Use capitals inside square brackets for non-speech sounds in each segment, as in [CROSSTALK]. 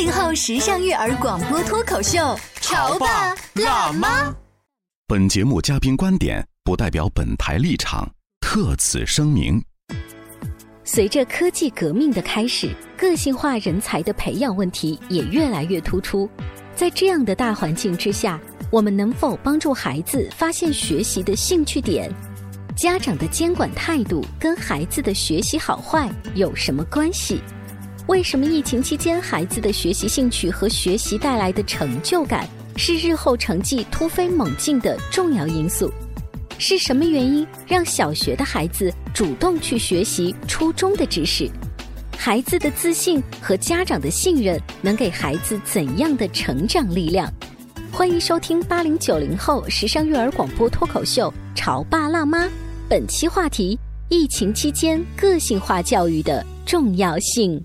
八零后时尚育儿广播脱口秀，潮爸辣妈。本节目嘉宾观点不代表本台立场，特此声明。随着科技革命的开始，个性化人才的培养问题也越来越突出。在这样的大环境之下，我们能否帮助孩子发现学习的兴趣点？家长的监管态度跟孩子的学习好坏有什么关系？为什么疫情期间孩子的学习兴趣和学习带来的成就感是日后成绩突飞猛进的重要因素？是什么原因让小学的孩子主动去学习初中的知识？孩子的自信和家长的信任能给孩子怎样的成长力量？欢迎收听八零九零后时尚育儿广播脱口秀《潮爸辣妈》，本期话题：疫情期间个性化教育的重要性。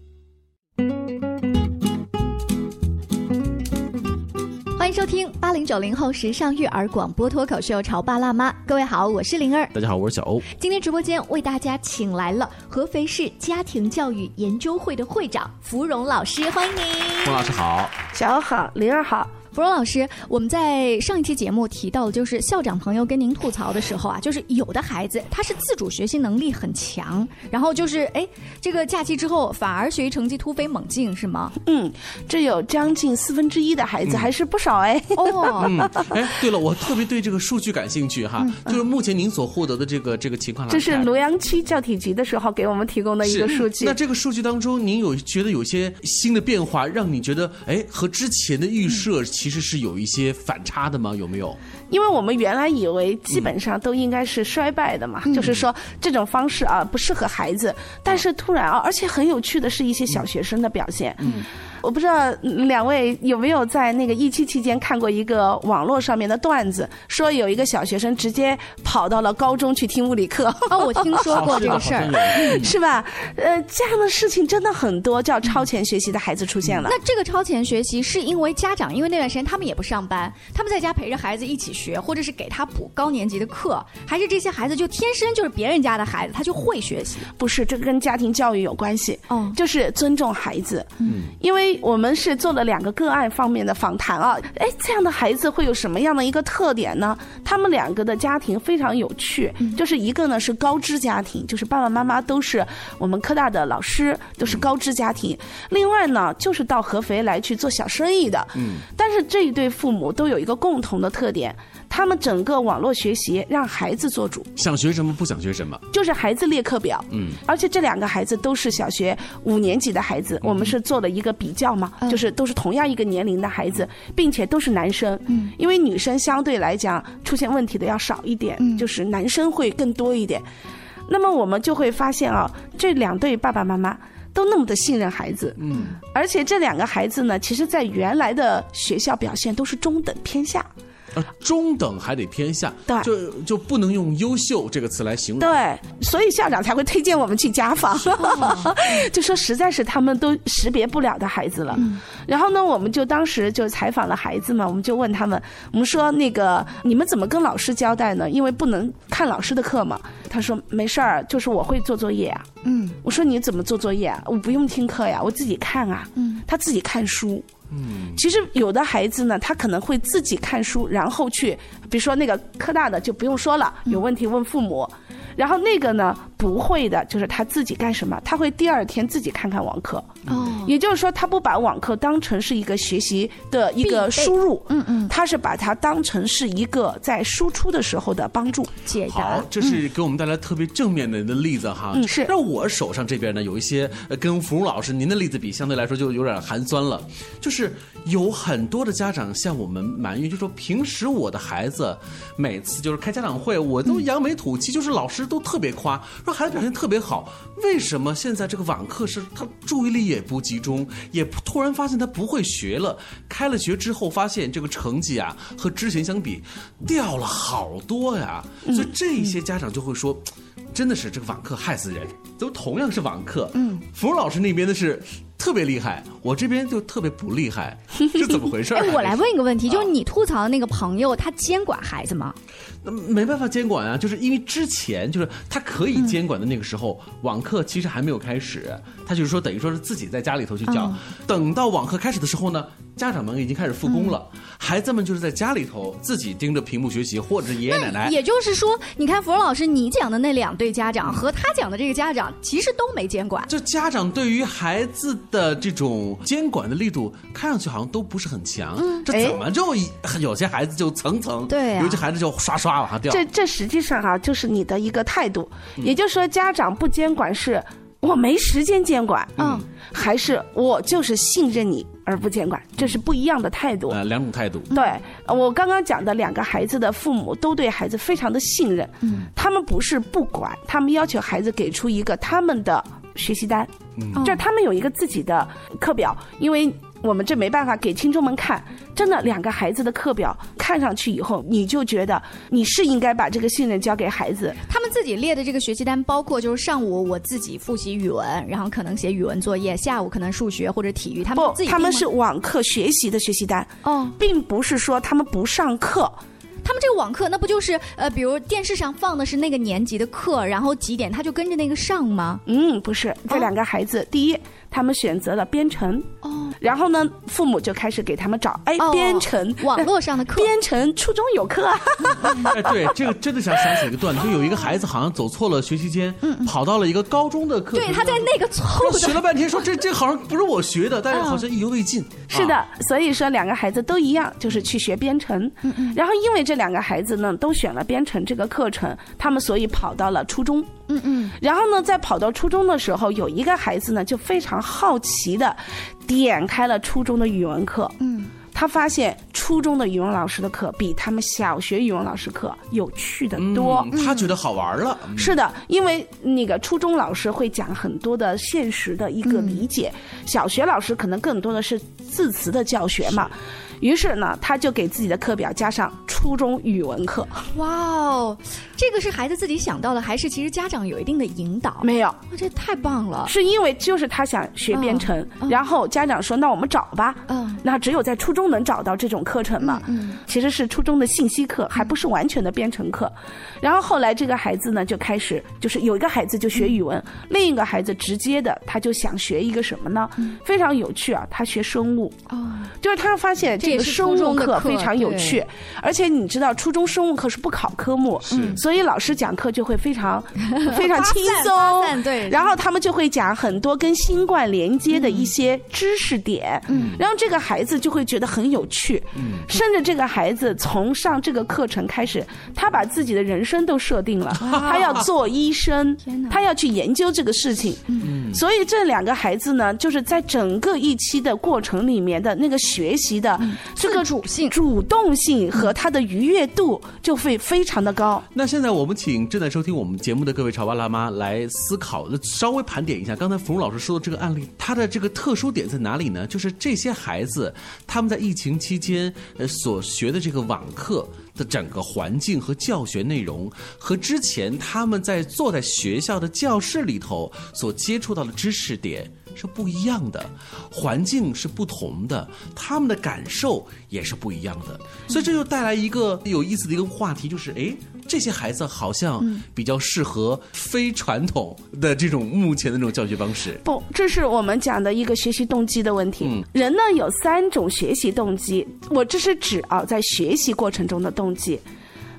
收听八零九零后时尚育儿广播脱口秀《潮爸辣妈》，各位好，我是灵儿，大家好，我是小欧。今天直播间为大家请来了合肥市家庭教育研究会的会长芙蓉老师，欢迎您。冯老师好，小欧好，灵儿好。芙蓉老师，我们在上一期节目提到的就是校长朋友跟您吐槽的时候啊，就是有的孩子他是自主学习能力很强，然后就是哎，这个假期之后反而学习成绩突飞猛进，是吗？嗯，这有将近四分之一的孩子，还是不少哎。哦，[LAUGHS] 嗯，哎，对了，我特别对这个数据感兴趣哈，就是目前您所获得的这个这个情况来这是庐阳区教体局的时候给我们提供的一个数据。那这个数据当中，您有觉得有些新的变化，让你觉得哎和之前的预设？其实是有一些反差的吗？有没有？因为我们原来以为基本上都应该是衰败的嘛，嗯就是说这种方式啊不适合孩子。但是突然啊，而且很有趣的是一些小学生的表现。嗯。我不知道嗯两位有没有在那个疫期期间看过一个网络上面的段子，说有一个小学生直接跑到了高中去听物理课。哦，我听说过这个事儿，是吧？呃，这样的事情真的很多，叫超前学习的孩子出现了。那这个超前学习是因为家长因为那段时间他们也不上班，他们在家陪着孩子一起学，或者是给他补高年级的课，还是这些孩子就天生就是别人家的孩子，他就会学习？不是，这跟家庭教育有关系。哦就是尊重孩子。嗯，因为我们是做了两个个案方面的访谈啊。哎，这样的孩子会有什么样的一个特点呢？他们两个的家庭非常有趣，就是一个呢是高知家庭，就是爸爸妈妈都是我们科大的老师，都是高知家庭。另外呢，就是到合肥来去做小生意的。嗯，但是这一对父母都有一个共同的特点，他们整个网络学习让孩子做主。想学什么不想学什么？就是孩子列课表，嗯，而且这两个孩子都是小学五年级的孩子，我们是做了一个比较嘛，就是都是同样一个年龄的孩子，并且都是男生，嗯，因为女生相对来讲出现问题的要少一点，就是男生会更多一点。那么我们就会发现啊，这两对爸爸妈妈。都那么的信任孩子，嗯，而且这两个孩子呢，其实在原来的学校表现都是中等偏下，呃，[LAUGHS] 中等还得偏下，对就就不能用优秀这个词来形容。对，所以校长才会推荐我们去家访，[LAUGHS] 就说实在是他们都识别不了的孩子了。然后呢，我们就当时就采访了孩子嘛，我们就问他们，我们说那个你们怎么跟老师交代呢？因为不能看老师的课嘛。他说没事儿，就是我会做作业啊。嗯，我说你怎么做作业啊？我不用听课呀，我自己看啊。嗯，他自己看书。嗯，其实有的孩子呢，他可能会自己看书，然后去，比如说那个科大的就不用说了，有问题问父母。然后那个呢不会的，就是他自己干什么？他会第二天自己看看网课。哦，也就是说，他不把网课当成是一个学习的一个输入，嗯嗯，他是把它当成是一个在输出的时候的帮助。解答好，。这是给我们带来特别正面的的例子哈。嗯是那我手上这边呢有一些呃跟芙蓉老师您的例子比，相对来说就有点寒酸了。就是有很多的家长向我们埋怨，就说平时我的孩子每次就是开家长会，我都扬眉吐气，就是老师都特别夸，说孩子表现特别好。为什么现在这个网课是他注意力也不集中，也突然发现他不会学了？开了学之后发现这个成绩啊和之前相比掉了好多呀，所以这些家长就会说。真的是这个网课害死人，都同样是网课，嗯，芙蓉老师那边的是特别厉害，我这边就特别不厉害，是怎么回事啊、哎，我来问一个问题，啊就是你吐槽的那个朋友，他监管孩子吗？那没办法监管啊，就是因为之前就是他可以监管的那个时候，网课其实还没有开始，他就是说等于说是自己在家里头去教。等到网课开始的时候呢，家长们已经开始复工了，孩子们就是在家里头自己盯着屏幕学习，或者是爷爷奶奶。也就是说，你看芙蓉老师你讲的那两对家长和他讲的这个家长，其实都没监管。就家长对于孩子的这种监管的力度，看上去好像都不是很强。这怎么就有些孩子就层层，对啊有些孩子就刷刷往下掉。这这实际上啊，就是你的一个态度，嗯也就是说，家长不监管是我没时间监管，嗯，还是我就是信任你而不监管，这是不一样的态度。呃，两种态度。对，呃我刚刚讲的两个孩子的父母都对孩子非常的信任，嗯，他们不是不管，他们要求孩子给出一个他们的学习单，嗯，这他们有一个自己的课表，因为我们这没办法给听众们看，真的两个孩子的课表看上去以后，你就觉得你是应该把这个信任交给孩子，他们自己列的这个学习单，包括就是上午我自己复习语文，然后可能写语文作业，下午可能数学或者体育，他们他们是网课学习的学习单，哦，并不是说他们不上课，他们这个网课那不就是呃，比如电视上放的是那个年级的课，然后几点他就跟着那个上吗？嗯，不是，这两个孩子，第一，他们选择了编程，哦，然后呢，父母就开始给他们找，哎，哦编程。网络上的课。编程初中有课啊，[LAUGHS] 哎，对，这个真的想想起一个段子，就有一个孩子好像走错了学习间，跑到了一个高中的课程对，他在那个错误学了半天，说这这好像不是我学的，但是好像意犹未尽。[LAUGHS] 是的啊，，所以说两个孩子都一样，就是去学编程。嗯嗯。然后因为这两个孩子呢都选了编程这个课程，他们所以跑到了初中。嗯嗯，然后呢，在跑到初中的时候，有一个孩子呢就非常好奇的点开了初中的语文课。嗯，他发现初中的语文老师的课比他们小学语文老师课有趣的多。嗯他觉得好玩了。嗯是的，因为那个初中老师会讲很多的现实的一个理解，小学老师可能更多的是字词的教学嘛。于是呢，他就给自己的课表加上初中语文课。哇哦，这个是孩子自己想到的，还是其实家长有一定的引导？没有，哇，这太棒了。是因为就是他想学编程，然后家长说：“那我们找吧。”嗯那只有在初中能找到这种课程嘛？嗯其实是初中的信息课，还不是完全的编程课。然后后来这个孩子呢，就开始就是有一个孩子就学语文，另一个孩子直接的他就想学一个什么呢？非常有趣啊，他学生物。哦，就是他发现这个生物课课非常有趣，而且你知道初中生物课是不考科目，所以老师讲课就会非常 [LAUGHS] 非常轻松，对。然后他们就会讲很多跟新冠连接的一些知识点，嗯，然后这个孩子就会觉得很有趣，嗯，甚至这个孩子从上这个课程开始，他把自己的人生都设定了，他要做医生天哪，他要去研究这个事情，嗯，所以这两个孩子呢，就是在整个一期的过程里面的那个学习的这个自主性。主动性和他的愉悦度就会非常的高。那现在我们请正在收听我们节目的各位潮爸辣妈来思考，稍微盘点一下刚才芙蓉老师说的这个案例，它的这个特殊点在哪里呢？就是这些孩子他们在疫情期间呃所学的这个网课。的整个环境和教学内容，和之前他们在坐在学校的教室里头所接触到的知识点是不一样的，环境是不同的，他们的感受也是不一样的，所以这就带来一个有意思的一个话题，就是诶，这些孩子好像比较适合非传统的这种目前的这种教学方式。不，这是我们讲的一个学习动机的问题。嗯人呢有三种学习动机，我这是指啊在学习过程中的动机。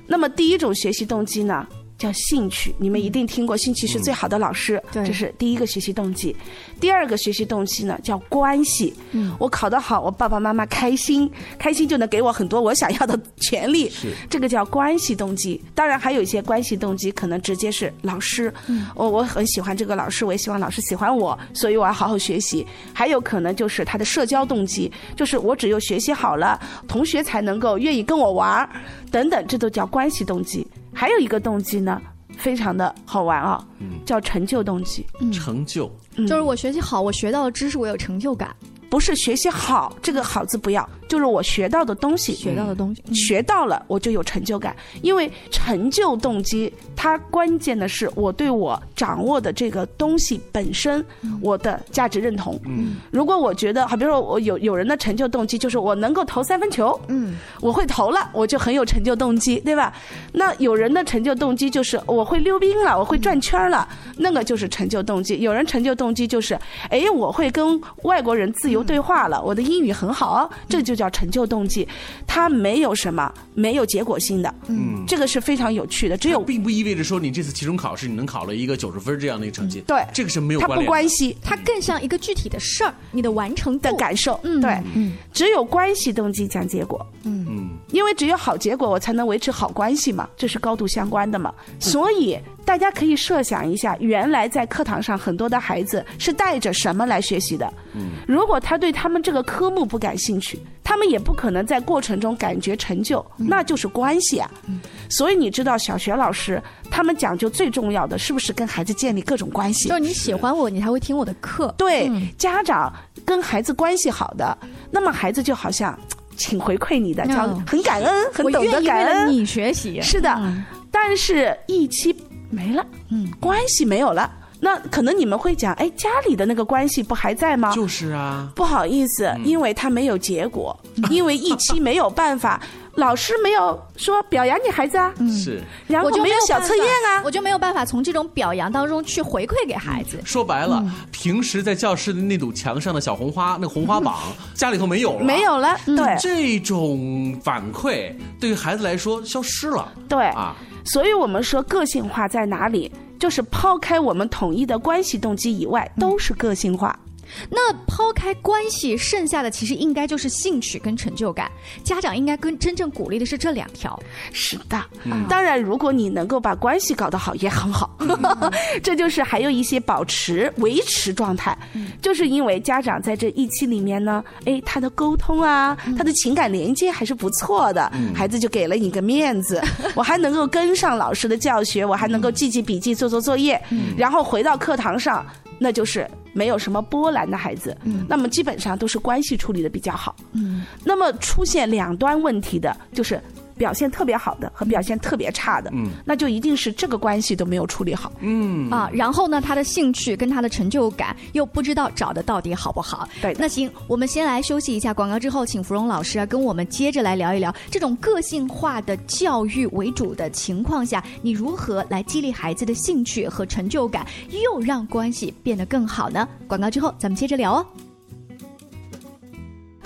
那么第一种学习动机呢，叫兴趣。你们一定听过，兴趣是最好的老师，对这是第一个学习动机。第二个学习动机呢，叫关系。嗯，我考得好，我爸爸妈妈开心，开心就能给我很多我想要的权利。是这个叫关系动机。当然，还有一些关系动机可能直接是老师，我我很喜欢这个老师，我也希望老师喜欢我，所以我要好好学习。还有可能就是他的社交动机，就是我只有学习好了，同学才能够愿意跟我玩儿，等等，这都叫关系动机。还有一个动机呢，非常的好玩啊，叫成就动机。成就，就是我学习好，我学到的知识，我有成就感，不是学习好，这个好字不要，就是我学到的东西，学到的东西。嗯学到了，我就有成就感。因为成就动机，它关键的是我对我掌握的这个东西本身，我的价值认同。嗯，如果我觉得，好比如说我有有人的成就动机就是我能够投三分球，嗯，我会投了，我就很有成就动机，对吧？那有人的成就动机就是我会溜冰了，我会转圈了，那个就是成就动机。有人成就动机就是，哎，我会跟外国人自由对话了，我的英语很好，这就叫成就动机。它没有什么没有结果性的，嗯，这个是非常有趣的。只有并不意味着说你这次期中考试你能考了一个九十分这样的一个成绩，对这个是没有它不关联的。关系它更像一个具体的事儿，你的完成的感受，嗯对，嗯只有关系动机讲结果，嗯嗯，因为只有好结果，我才能维持好关系嘛，这是高度相关的嘛。所以大家可以设想一下，原来在课堂上很多的孩子是带着什么来学习的？嗯如果他对他们这个科目不感兴趣，他们也不可能在过程中感觉成就，那就是关系啊。嗯所以你知道，小学老师他们讲究最重要的是不是跟孩子建立各种关系就？是你喜欢我，你才会听我的课。对，嗯家长跟孩子关系好的，那么孩子就好像请回馈你的，嗯叫很感恩，很懂得感恩。你学习。是的，嗯但是一期没了，嗯，关系没有了，那可能你们会讲，哎，家里的那个关系不还在吗？就是啊，不好意思，嗯。因为他没有结果，因为一期没有办法，[LAUGHS] 老师没有说表扬你孩子啊，是。然后嗯我就没有小测验啊，我就没有办法从这种表扬当中去回馈给孩子。说白了，平时在教室的那堵墙上的小红花，那个红花榜，[LAUGHS] 家里头没有了，没有了，对。这种反馈，对于孩子来说消失了。对。啊。所以我们说个性化在哪里？就是抛开我们统一的关系动机以外，都是个性化。那抛开关系，剩下的其实应该就是兴趣跟成就感。家长应该跟真正鼓励的是这两条。是的，当然，如果你能够把关系搞得好，也很好。[LAUGHS] 这就是还有一些保持、维持状态，就是因为家长在这一期里面呢，哎，他的沟通啊，他的情感连接还是不错的，孩子就给了你个面子，[LAUGHS] 我还能够跟上老师的教学，我还能够记记笔记、做做作业，然后回到课堂上，那就是没有什么波澜的孩子，那么基本上都是关系处理的比较好。那么出现两端问题的，就是表现特别好的和表现特别差的，嗯那就一定是这个关系都没有处理好。嗯啊，然后呢，他的兴趣跟他的成就感又不知道找的到底好不好。对那行，我们先来休息一下广告，之后请芙蓉老师啊跟我们接着来聊一聊这种个性化的教育为主的情况下，你如何来激励孩子的兴趣和成就感，又让关系变得更好呢？广告之后咱们接着聊哦。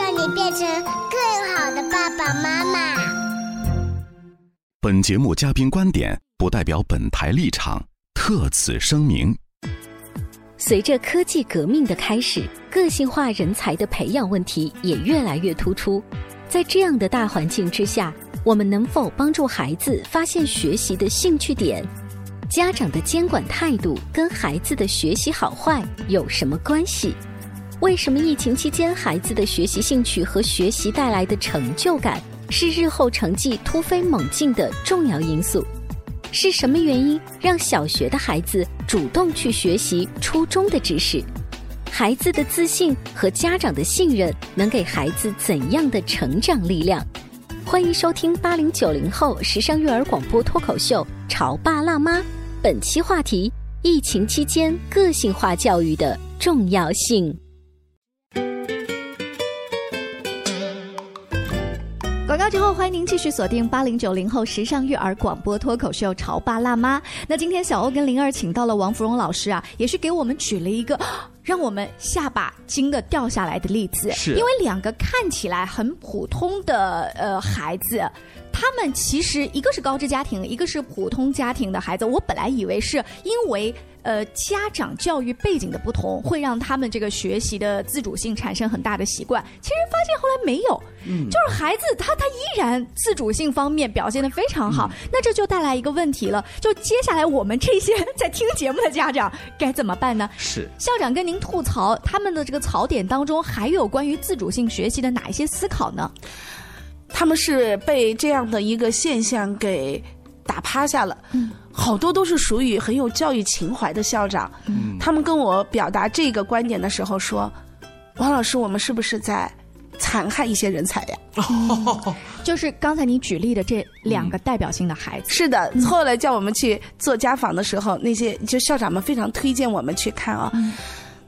叫你变成更好的爸爸妈妈。本节目嘉宾观点不代表本台立场，特此声明。随着科技革命的开始，个性化人才的培养问题也越来越突出。在这样的大环境之下，我们能否帮助孩子发现学习的兴趣点？家长的监管态度跟孩子的学习好坏有什么关系？为什么疫情期间孩子的学习兴趣和学习带来的成就感是日后成绩突飞猛进的重要因素？是什么原因让小学的孩子主动去学习初中的知识？孩子的自信和家长的信任能给孩子怎样的成长力量？欢迎收听八零九零后时尚育儿广播脱口秀《潮爸辣妈》，本期话题：疫情期间个性化教育的重要性。广告之后，欢迎您继续锁定八零九零后时尚育儿广播脱口秀《潮爸辣妈》。那今天小欧跟灵儿请到了王芙蓉老师啊，也是给我们举了一个让我们下巴惊的掉下来的例子。是因为两个看起来很普通的呃孩子，他们其实一个是高知家庭，一个是普通家庭的孩子。我本来以为是因为。呃，家长教育背景的不同，会让他们这个学习的自主性产生很大的习惯。其实发现后来没有，嗯就是孩子他他依然自主性方面表现的非常好。那这就带来一个问题了，就接下来我们这些在听节目的家长该怎么办呢？是校长跟您吐槽他们的这个槽点当中，还有关于自主性学习的哪一些思考呢？他们是被这样的一个现象给打趴下了。嗯，好多都是属于很有教育情怀的校长。嗯，他们跟我表达这个观点的时候说：“王老师，我们是不是在残害一些人才呀？” [LAUGHS] 就是刚才你举例的这两个代表性的孩子。是的，后来叫我们去做家访的时候，那些就校长们非常推荐我们去看啊。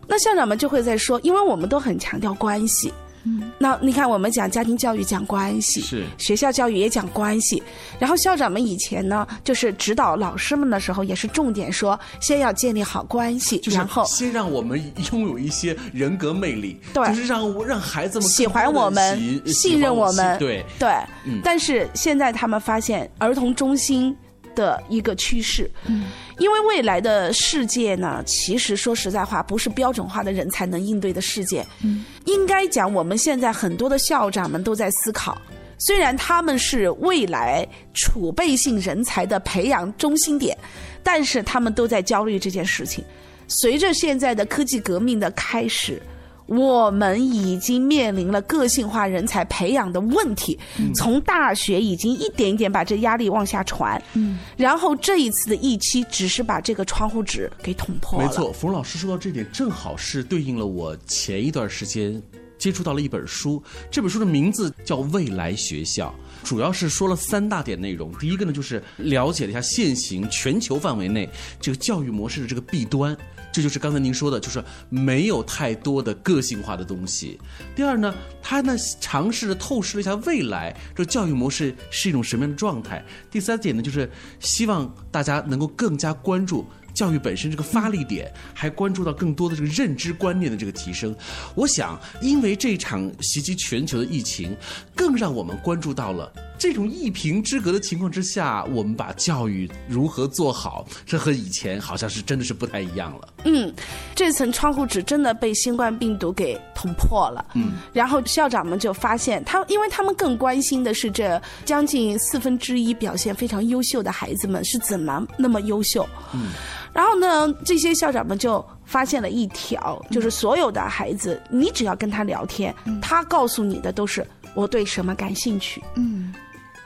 那校长们就会在说，因为我们都很强调关系。嗯，那你看，我们讲家庭教育讲关系，是。学校教育也讲关系。然后校长们以前呢，就是指导老师们的时候，也是重点说，先要建立好关系，就是然后先让我们拥有一些人格魅力，对。就是让我让孩子们喜欢我们信任我们对。对，嗯。但是现在他们发现儿童中心的一个趋势，嗯因为未来的世界呢，其实说实在话，不是标准化的人才能应对的世界。嗯，应该讲，我们现在很多的校长们都在思考。虽然他们是未来储备性人才的培养中心点，但是他们都在焦虑这件事情。随着现在的科技革命的开始，我们已经面临了个性化人才培养的问题。从大学已经一点一点把这压力往下传，嗯，然后这一次的疫期只是把这个窗户纸给捅破了。没错，冯老师说到这点，正好是对应了我前一段时间接触到了一本书，这本书的名字叫《未来学校》。主要是说了三大点内容。第一个呢，就是了解了一下现行全球范围内这个教育模式的这个弊端，这就是刚才您说的，就是没有太多的个性化的东西。第二呢，他呢尝试着透视了一下未来这教育模式是一种什么样的状态。第三点呢，就是希望大家能够更加关注。教育本身这个发力点，还关注到更多的这个认知观念的这个提升。我想，因为这场袭击全球的疫情，更让我们关注到了这种一平之隔的情况之下，我们把教育如何做好，这和以前好像是真的是不太一样了。嗯，这层窗户纸真的被新冠病毒给捅破了。嗯，然后校长们就发现，他因为他们更关心的是这将近四分之一表现非常优秀的孩子们是怎么那么优秀。嗯。然后呢，这些校长们就发现了一条，就是所有的孩子，你只要跟他聊天，他告诉你的都是我对什么感兴趣。嗯，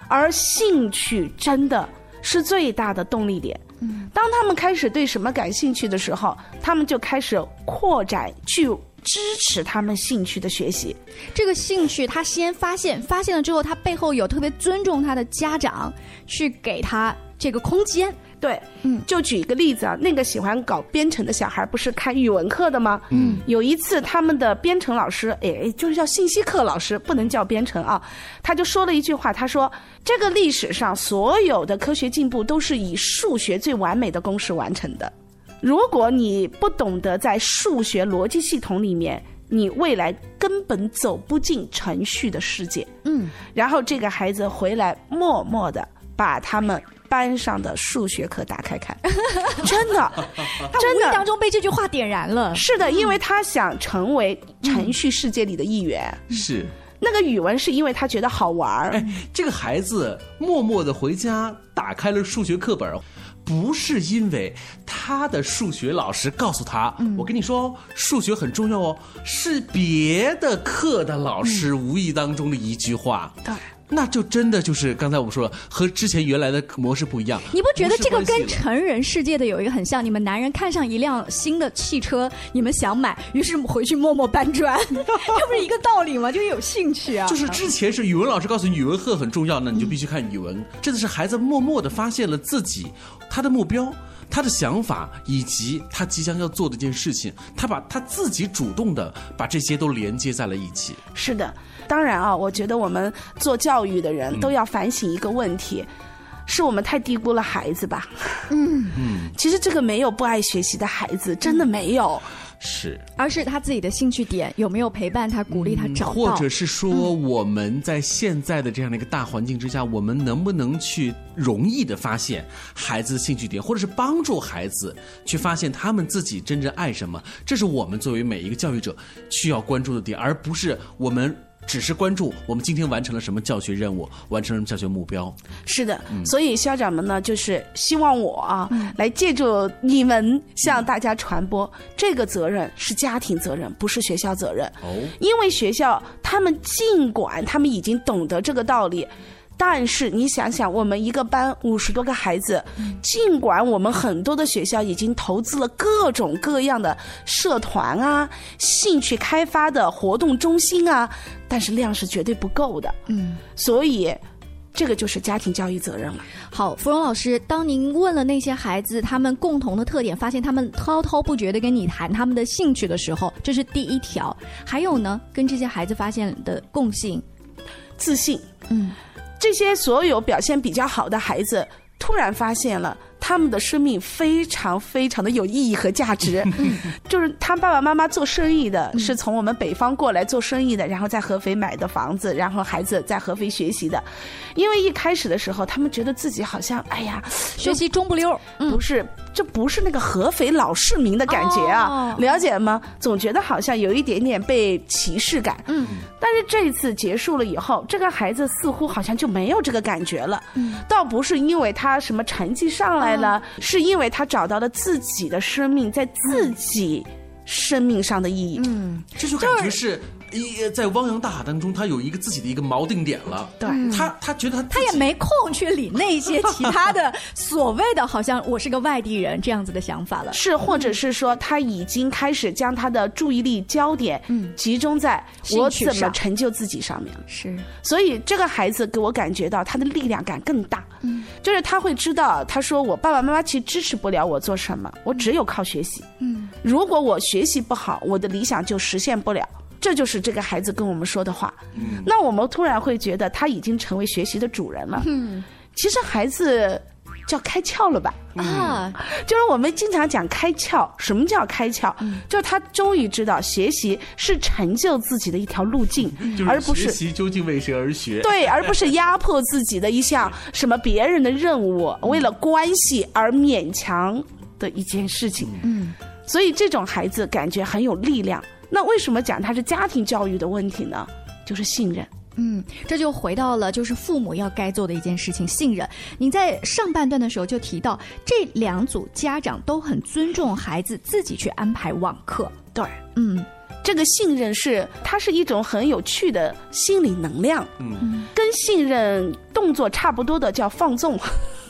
而兴趣真的是最大的动力点。嗯，当他们开始对什么感兴趣的时候，他们就开始扩展去支持他们兴趣的学习。这个兴趣他先发现，发现了之后，他背后有特别尊重他的家长，去给他这个空间。对，嗯，就举一个例子啊，那个喜欢搞编程的小孩不是开语文课的吗？嗯，有一次他们的编程老师，哎，就是叫信息课老师，不能叫编程啊，他就说了一句话，他说这个历史上所有的科学进步都是以数学最完美的公式完成的。如果你不懂得在数学逻辑系统里面，你未来根本走不进程序的世界。嗯，然后这个孩子回来，默默的把他们班上的数学课打开看，[LAUGHS] 真的，他无意当中被这句话点燃了。是的，因为他想成为程序世界里的一员。是。那个语文是因为他觉得好玩儿。哎，这个孩子默默的回家打开了数学课本，不是因为他的数学老师告诉他，我跟你说哦，数学很重要哦，是别的课的老师无意当中的一句话。对。那就真的就是刚才我们说了，和之前原来的模式不一样。你不觉得这个跟成人世界的有一个很像？你们男人看上一辆新的汽车，你们想买，于是回去默默搬砖，[LAUGHS] 这不是一个道理吗？就有兴趣啊。就是之前是语文老师告诉你语文课很重要，那你就必须看语文。这次是孩子默默的发现了自己他的目标。他的想法以及他即将要做的一件事情，他把他自己主动的把这些都连接在了一起。是的，当然啊，我觉得我们做教育的人都要反省一个问题。是我们太低估了孩子吧？嗯嗯，其实这个没有不爱学习的孩子，真的没有。是，而是他自己的兴趣点有没有陪伴他、鼓励他找到，或者是说我们在现在的这样的一个大环境之下，我们能不能去容易的发现孩子的兴趣点，或者是帮助孩子去发现他们自己真正爱什么？这是我们作为每一个教育者需要关注的点，而不是我们。只是关注我们今天完成了什么教学任务，完成了什么教学目标。是的，所以校长们呢，就是希望我啊，来借助你们向大家传播这个责任是家庭责任，不是学校责任。哦，因为学校他们尽管他们已经懂得这个道理。但是你想想，我们一个班五十多个孩子，尽管我们很多的学校已经投资了各种各样的社团啊、兴趣开发的活动中心啊，但是量是绝对不够的。嗯，所以。这个就是家庭教育责任了。好，芙蓉老师，当您问了那些孩子他们共同的特点，发现他们滔滔不绝的跟你谈他们的兴趣的时候，这是第一条。还有呢，跟这些孩子发现的共性，自信。嗯。这些所有表现比较好的孩子，突然发现了他们的生命非常非常的有意义和价值。就是他爸爸妈妈做生意的，是从我们北方过来做生意的，然后在合肥买的房子，然后孩子在合肥学习的。因为一开始的时候，他们觉得自己好像，哎呀，学习中不溜。不是，这不是那个合肥老市民的感觉啊，了解吗？总觉得好像有一点点被歧视感。嗯。但是这一次结束了以后，这个孩子似乎好像就没有这个感觉了。嗯，倒不是因为他什么成绩上来了，是因为他找到了自己的生命在自己生命上的意义。嗯，这就感觉是。一在汪洋大海当中，他有一个自己的一个锚定点了。对他，他觉得他他也没空去理那些 [LAUGHS] 其他的所谓的，好像我是个外地人这样子的想法了。是，或者是说他已经开始将他的注意力焦点嗯集中在我怎么成就自己上面了。是，所以这个孩子给我感觉到他的力量感更大。嗯，就是他会知道，他说我爸爸妈妈其实支持不了我做什么，我只有靠学习。嗯，如果我学习不好，我的理想就实现不了。这就是这个孩子跟我们说的话。嗯，那我们突然会觉得他已经成为学习的主人了。嗯，其实孩子叫开窍了吧？啊，就是我们经常讲开窍。什么叫开窍？就是他终于知道学习是成就自己的一条路径，而不是学习究竟为谁而学？[LAUGHS] 对，而不是压迫自己的一项 [LAUGHS] 什么别人的任务，为了关系而勉强的一件事情。嗯，所以这种孩子感觉很有力量。那为什么讲它是家庭教育的问题呢？就是信任。嗯，这就回到了就是父母要该做的一件事情——信任。您在上半段的时候就提到，这两组家长都很尊重孩子自己去安排网课。对，嗯，这个信任是它是一种很有趣的心理能量。嗯，跟信任动作差不多的叫放纵。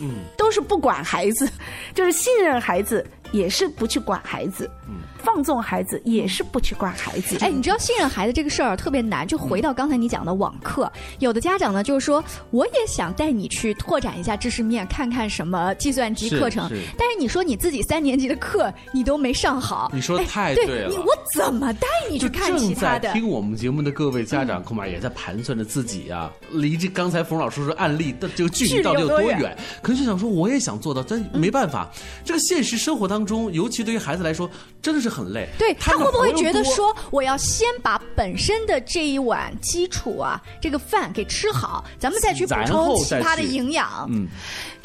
嗯，[LAUGHS] 都是不管孩子，[LAUGHS] 就是信任孩子，也是不去管孩子。嗯，放纵孩子也是不去管孩子。哎，你知道信任孩子这个事儿特别难，就回到刚才你讲的网课，有的家长呢就是说，我也想带你去拓展一下知识面，看看什么计算机课程。是是但是你说你自己三年级的课你都没上好，你说哎太了。对你我怎么带你去看其他的？正在听我们节目的各位家长，恐怕也在盘算着自己呀、离这刚才冯老师说案例的这个距离到底有多远？可能就想说，我也想做到，但没办法。这个现实生活当中，尤其对于孩子来说，真的是很累。对他会不会觉得说，我要先把本身的这一碗基础啊，这个饭给吃好，咱们再去补充其他的营养？嗯，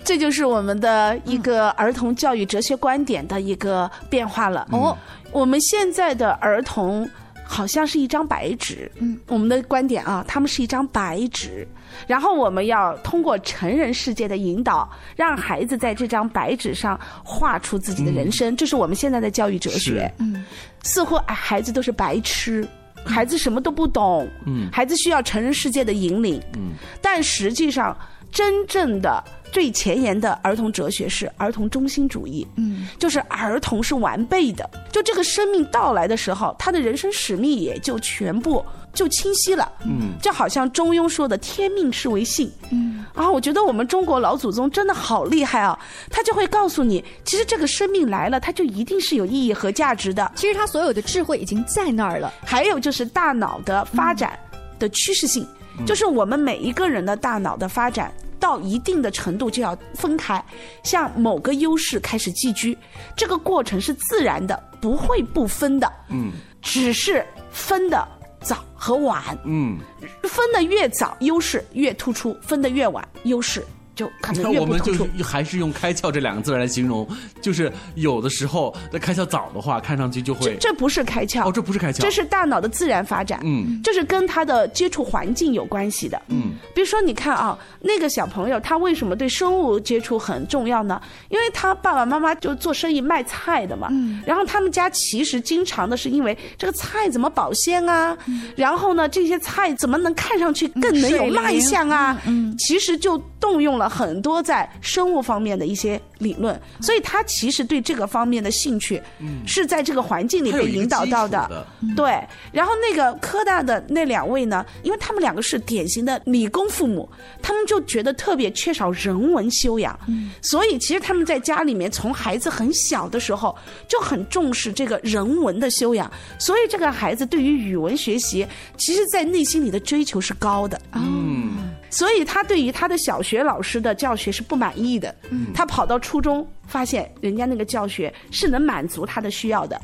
这就是我们的一个儿童教育哲学观点的一个变化了。哦，我们现在的儿童。好像是一张白纸。嗯，我们的观点啊，他们是一张白纸，然后我们要通过成人世界的引导，让孩子在这张白纸上画出自己的人生。这是我们现在的教育哲学。嗯，似乎哎，孩子都是白痴。孩子什么都不懂，嗯，孩子需要成人世界的引领，嗯，但实际上，真正的最前沿的儿童哲学是儿童中心主义，嗯，就是儿童是完备的，就这个生命到来的时候，他的人生使命也就全部。就清晰了，嗯，就好像中庸说的“天命是为性”，嗯，啊，我觉得我们中国老祖宗真的好厉害啊，他就会告诉你，其实这个生命来了，它就一定是有意义和价值的。其实他所有的智慧已经在那儿了。还有就是大脑的发展的趋势性，就是我们每一个人的大脑的发展到一定的程度就要分开，向某个优势开始寄居，这个过程是自然的，不会不分的，嗯，只是分的。早和晚，嗯，分的越早，优势越突出；分的越晚，优势。就 [LAUGHS] 可能我们就还是用“开窍”这两个字来形容，就是有的时候那开窍早的话，看上去就会这不是开窍哦，这不是开窍，这是大脑的自然发展，嗯，这是跟他的接触环境有关系的，嗯，比如说你看啊，那个小朋友他为什么对生物接触很重要呢？因为他爸爸妈妈就做生意卖菜的嘛，嗯，然后他们家其实经常的是因为这个菜怎么保鲜啊，然后呢这些菜怎么能看上去更能有卖相啊，嗯，其实就动用了。很多在生物方面的一些理论，所以他其实对这个方面的兴趣，是在这个环境里被引导到的。对，然后那个科大的那两位呢，因为他们两个是典型的理工父母，他们就觉得特别缺少人文修养，所以其实他们在家里面从孩子很小的时候就很重视这个人文的修养，所以这个孩子对于语文学习，其实在内心里的追求是高的。嗯。所以他对于他的小学老师的教学是不满意的，他跑到初中，发现人家那个教学是能满足他的需要的。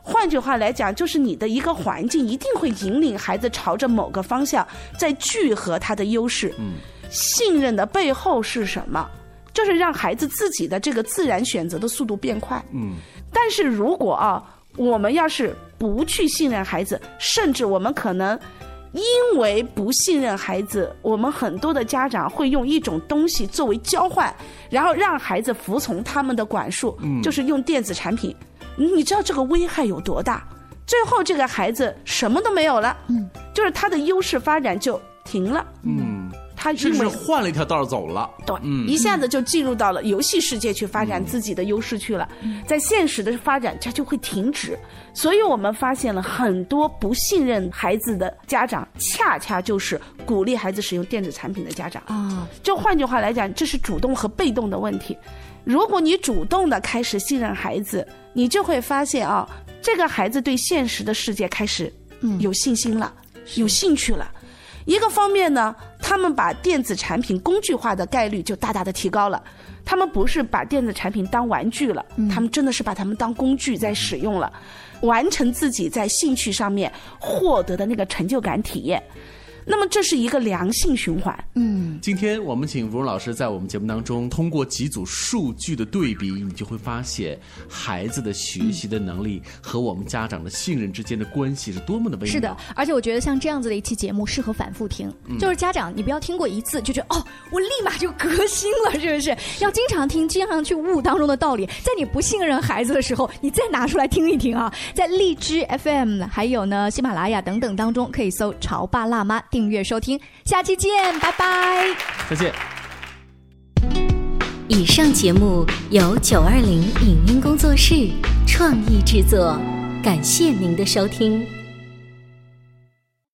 换句话来讲，就是你的一个环境一定会引领孩子朝着某个方向，在聚合他的优势。信任的背后是什么？就是让孩子自己的这个自然选择的速度变快。嗯，但是如果啊，我们要是不去信任孩子，甚至我们可能。因为不信任孩子，我们很多的家长会用一种东西作为交换，然后让孩子服从他们的管束，就是用电子产品。你知道这个危害有多大？最后这个孩子什么都没有了，就是他的优势发展就停了。嗯。他就是换了一条道走了，对，一下子就进入到了游戏世界去发展自己的优势去了，在现实的发展，他就会停止。所以我们发现了很多不信任孩子的家长，恰恰就是鼓励孩子使用电子产品的家长啊。就换句话来讲，这是主动和被动的问题。如果你主动的开始信任孩子，你就会发现啊，这个孩子对现实的世界开始有信心了，有兴趣了。一个方面呢，他们把电子产品工具化的概率就大大的提高了。他们不是把电子产品当玩具了，他们真的是把它们当工具在使用了，完成自己在兴趣上面获得的那个成就感体验。那么这是一个良性循环。嗯，今天我们请蓉老师在我们节目当中，通过几组数据的对比，你就会发现孩子的学习的能力和我们家长的信任之间的关系是多么的微妙。是的，而且我觉得像这样子的一期节目适合反复听，就是家长你不要听过一次就觉得哦，[LAUGHS] 我立马就革新了，是不是？[LAUGHS] 要经常听，经常去悟当中的道理。在你不信任孩子的时候，你再拿出来听一听啊，在荔枝 FM 还有呢喜马拉雅等等当中，可以搜“潮爸辣妈”。订阅收听，下期见，拜拜，再见。以上节目由九二零影音工作室创意制作，感谢您的收听。